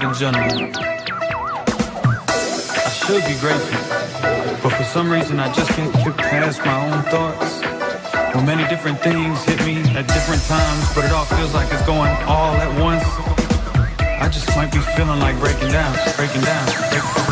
In general. I should be grateful, but for some reason I just can't get past my own thoughts. Well, many different things hit me at different times, but it all feels like it's going all at once. I just might be feeling like breaking down, breaking down, breaking down.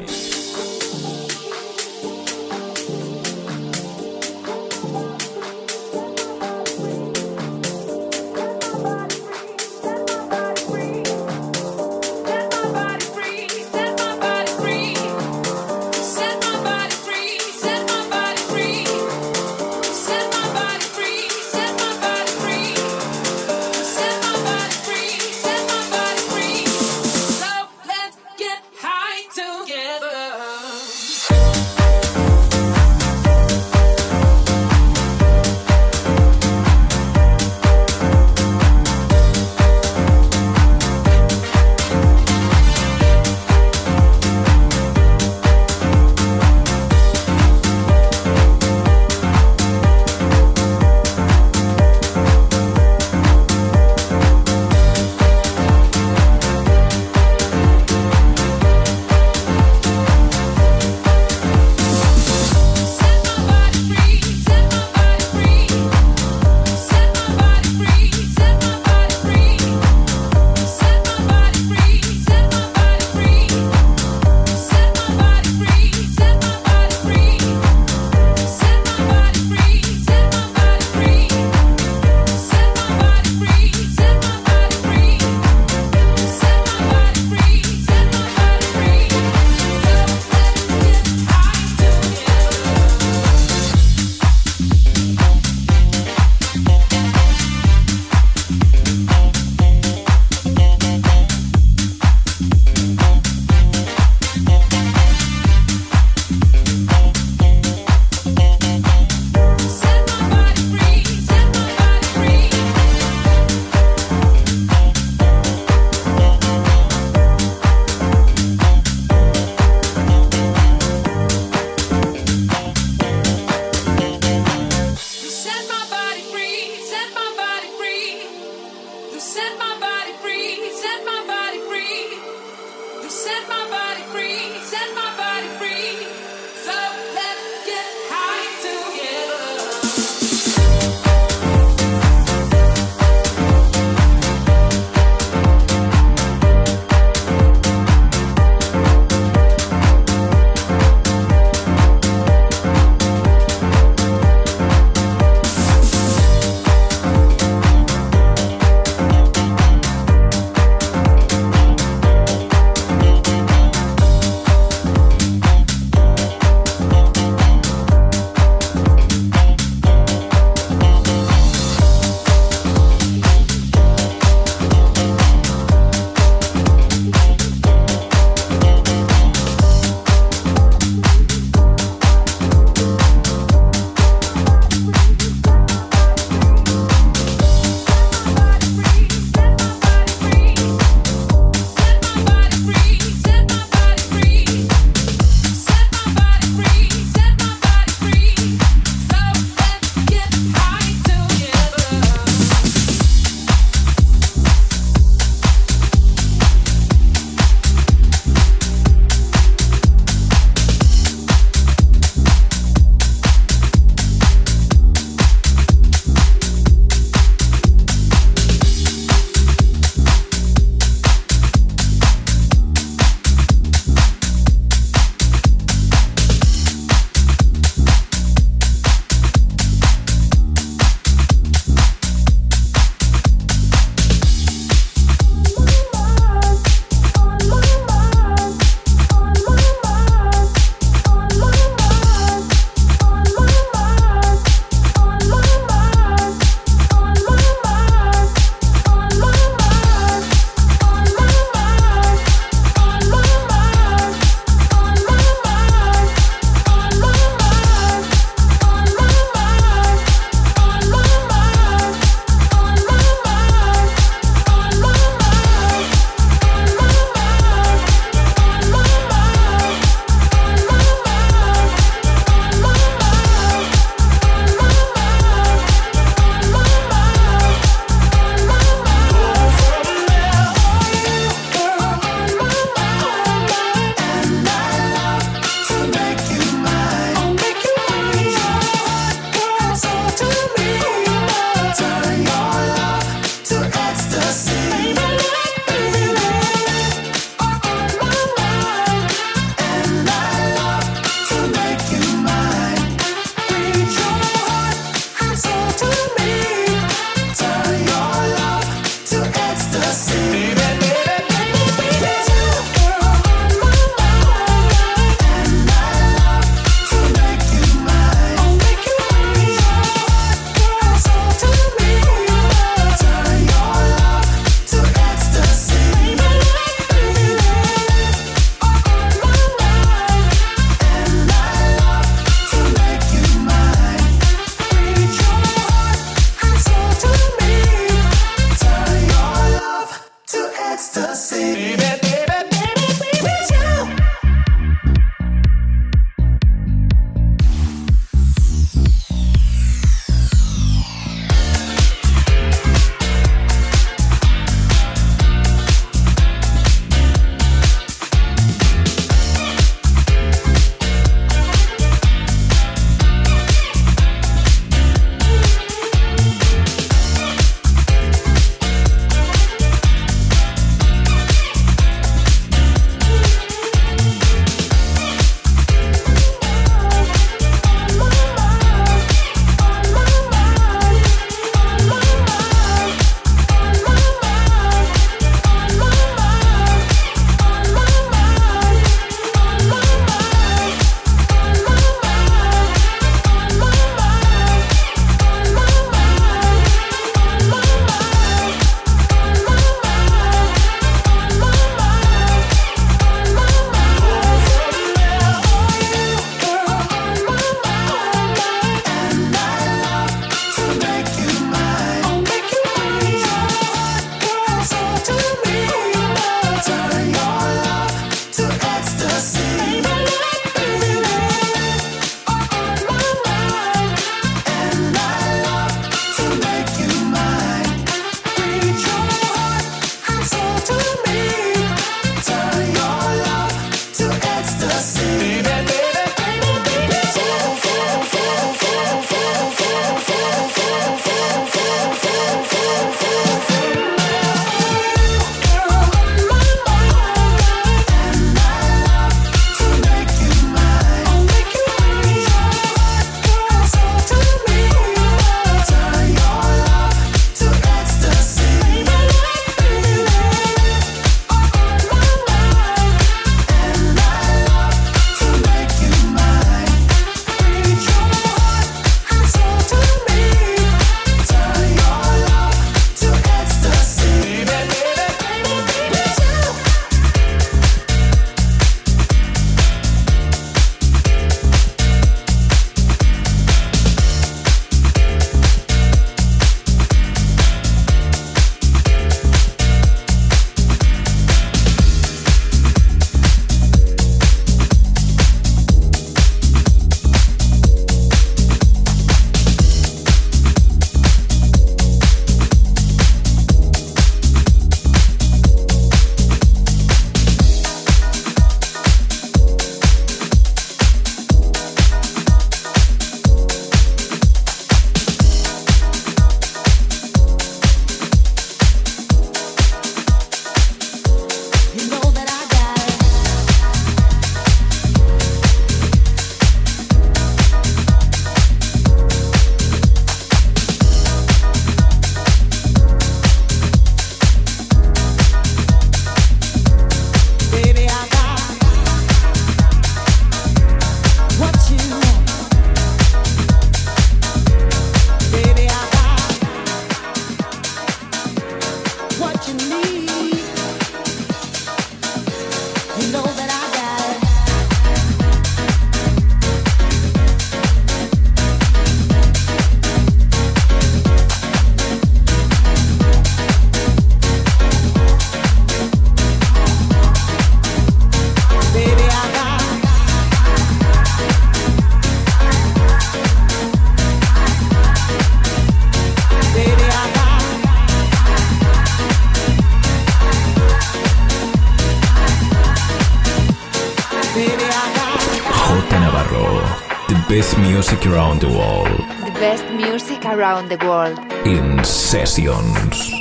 Sessions.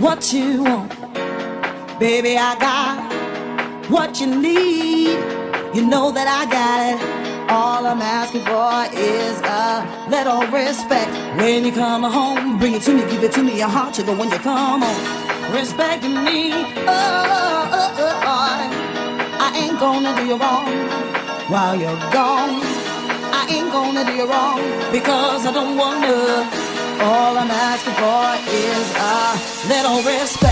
What you want, baby, I got what you need. You know that I got it. All I'm asking for is a little respect. When you come home, bring it to me, give it to me, your heart sugar when you come home. Respecting me, oh, oh, oh, oh, I ain't gonna do you wrong while you're gone. I ain't gonna do you wrong because I don't wanna. All I'm asking for is a little respect.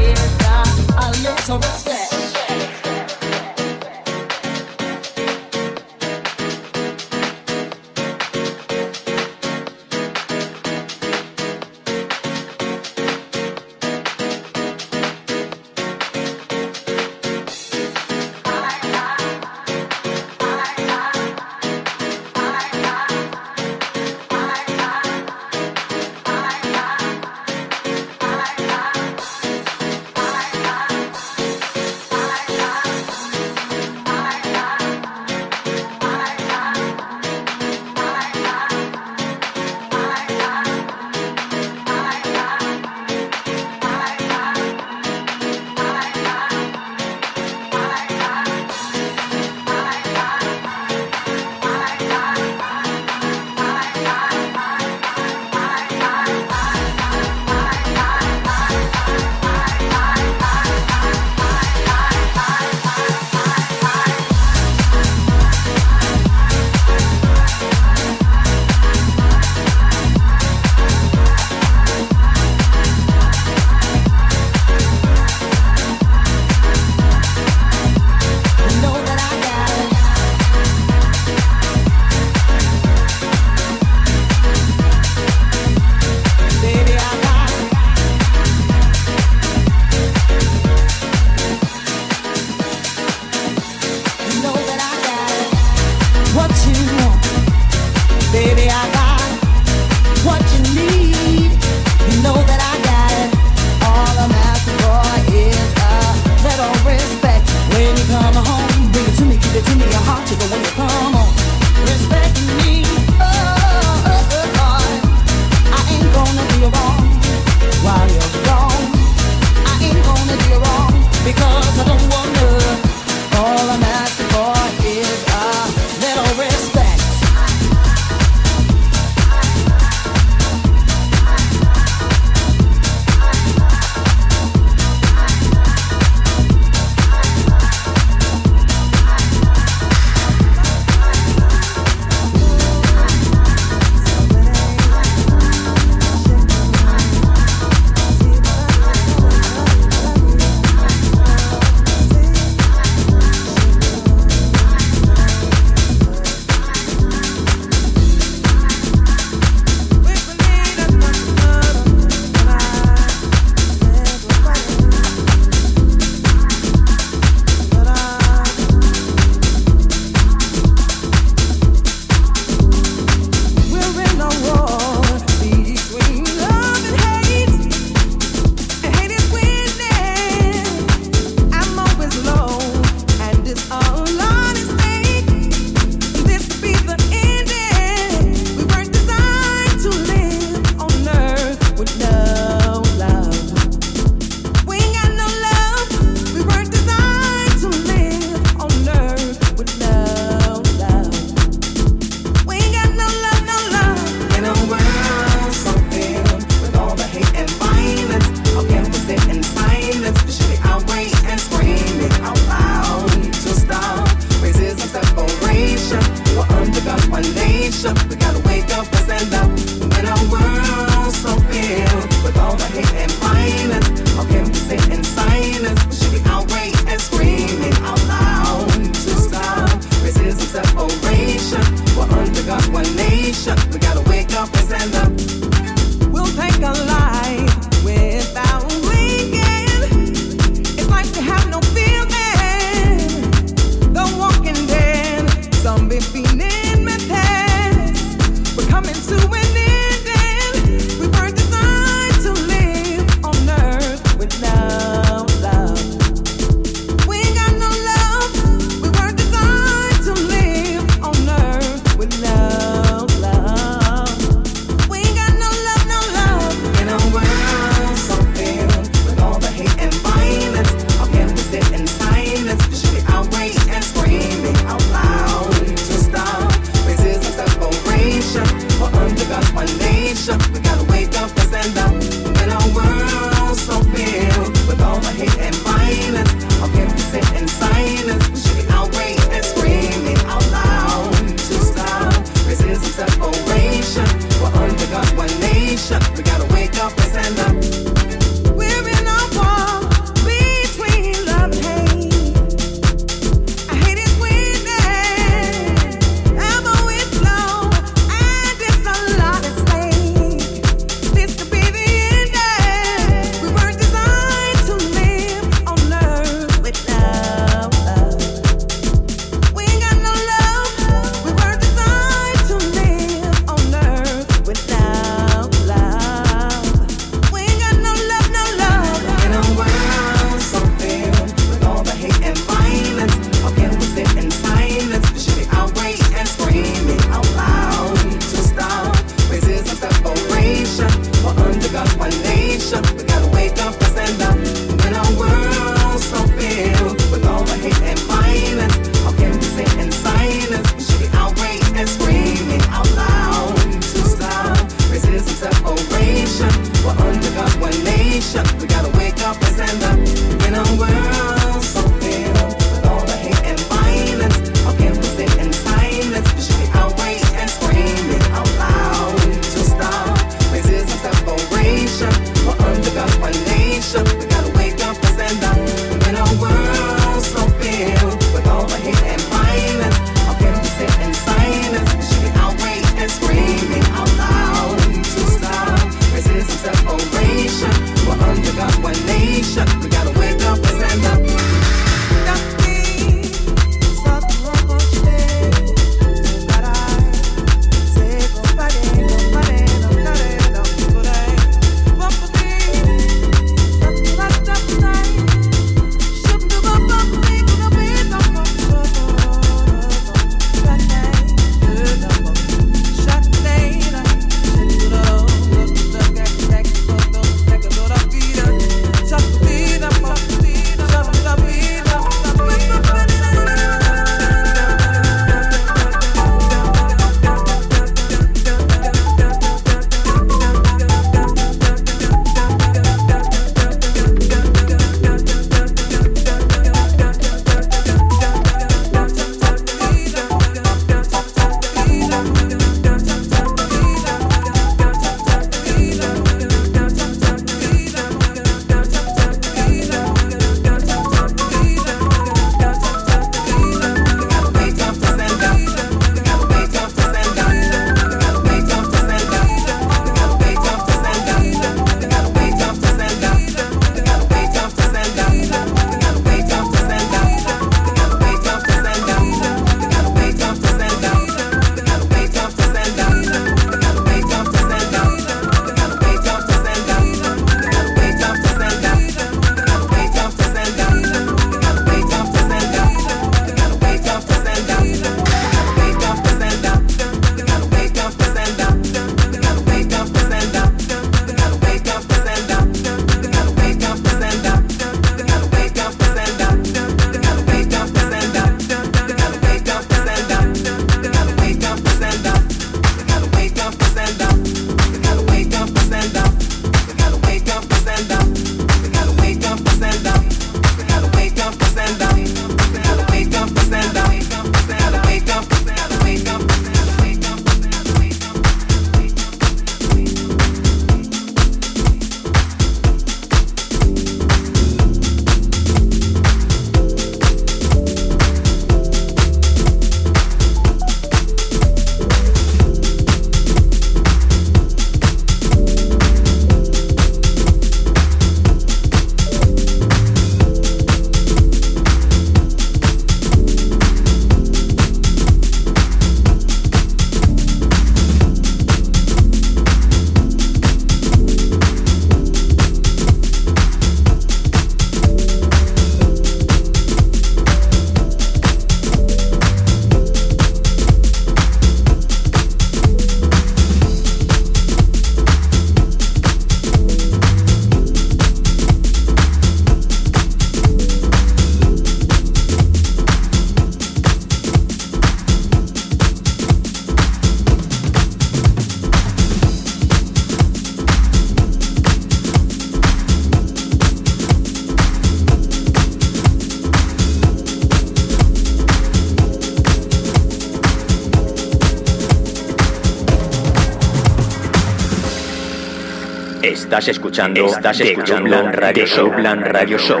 Estás escuchando, estás escuchando un Radio Show, Plan Radio Show.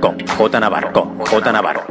Con J Navarro, con J Navarro.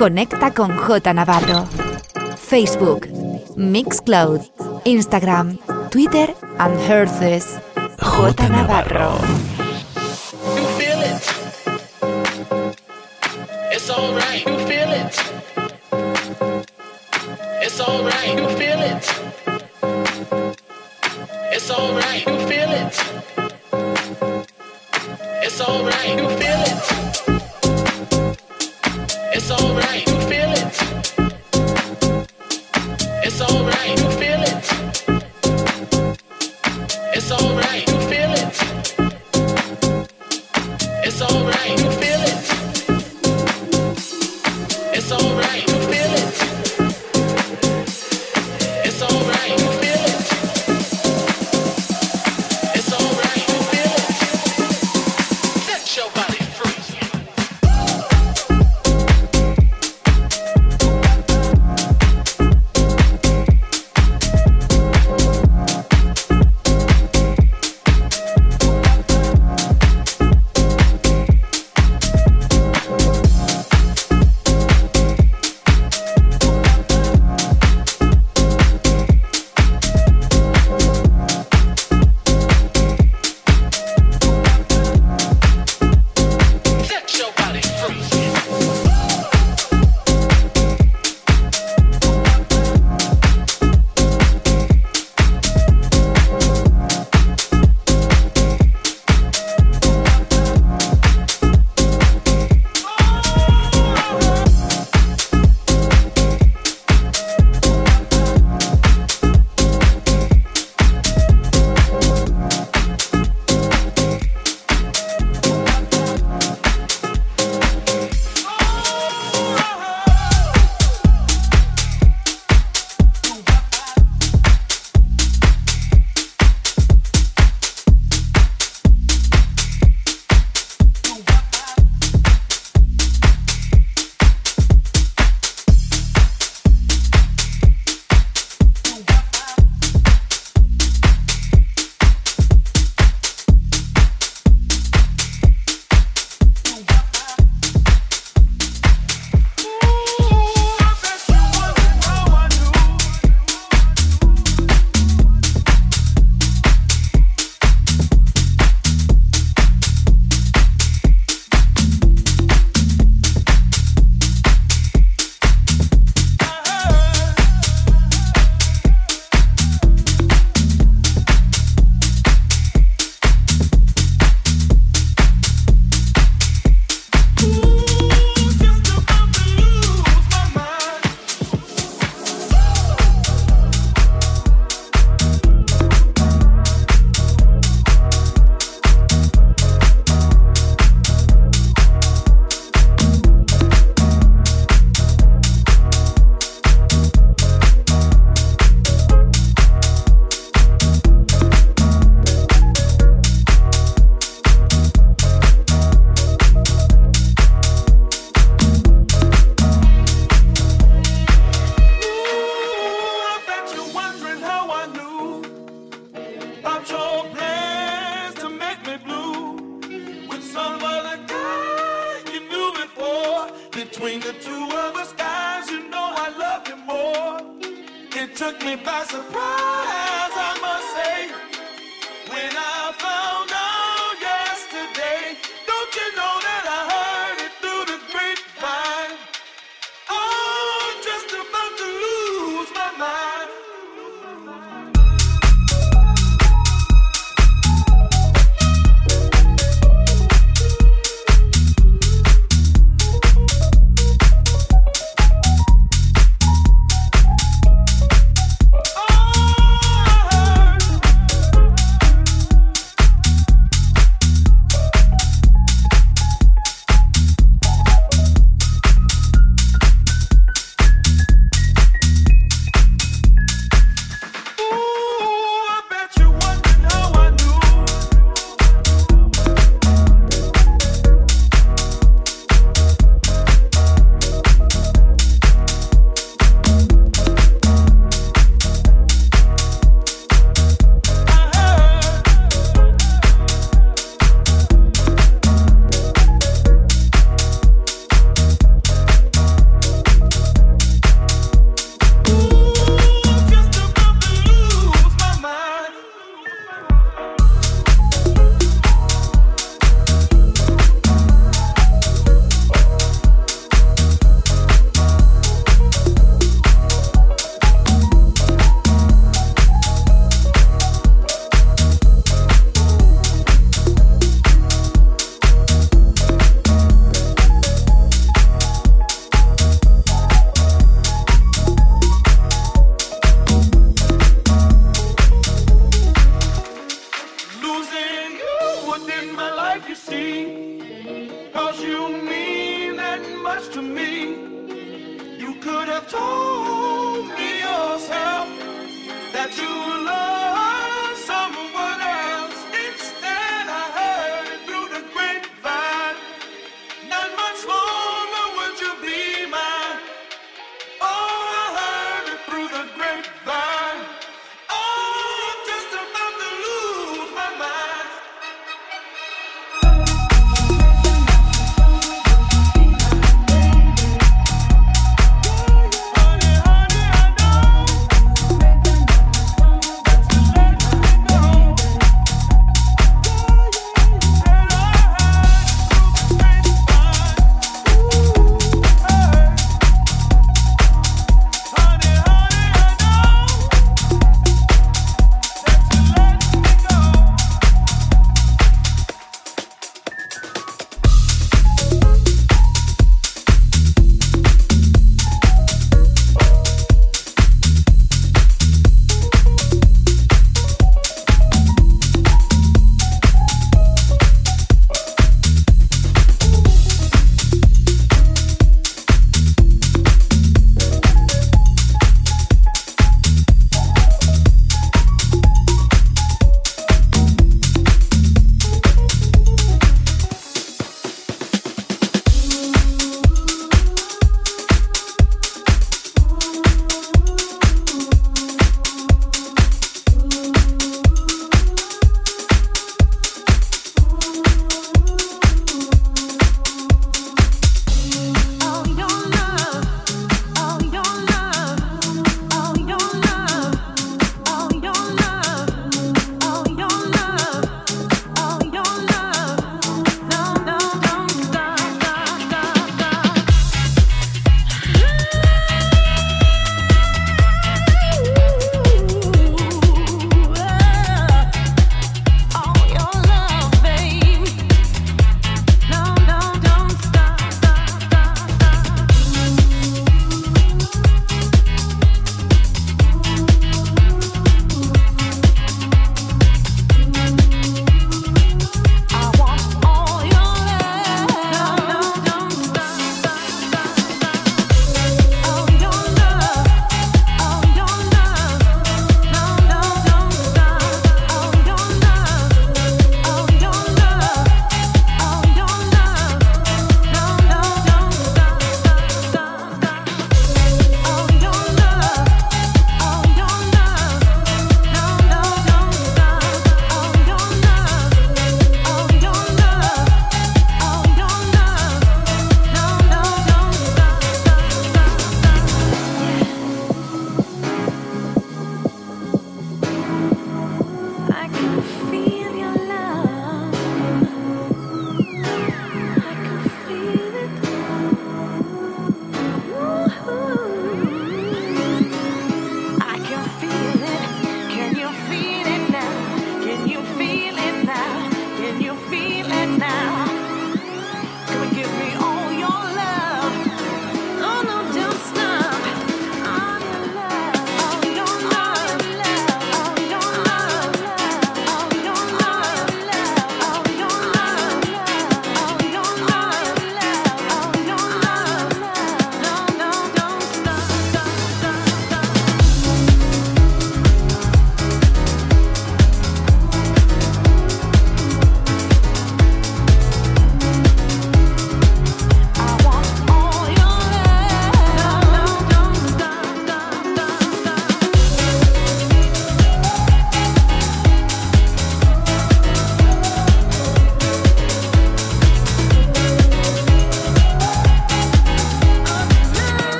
Conecta con J Navarro. Facebook, Mixcloud, Instagram, Twitter and Herces. J Navarro. You feel it. It's alright. You feel it. It's alright. You feel it. It's alright. You feel it. It's alright. You feel it.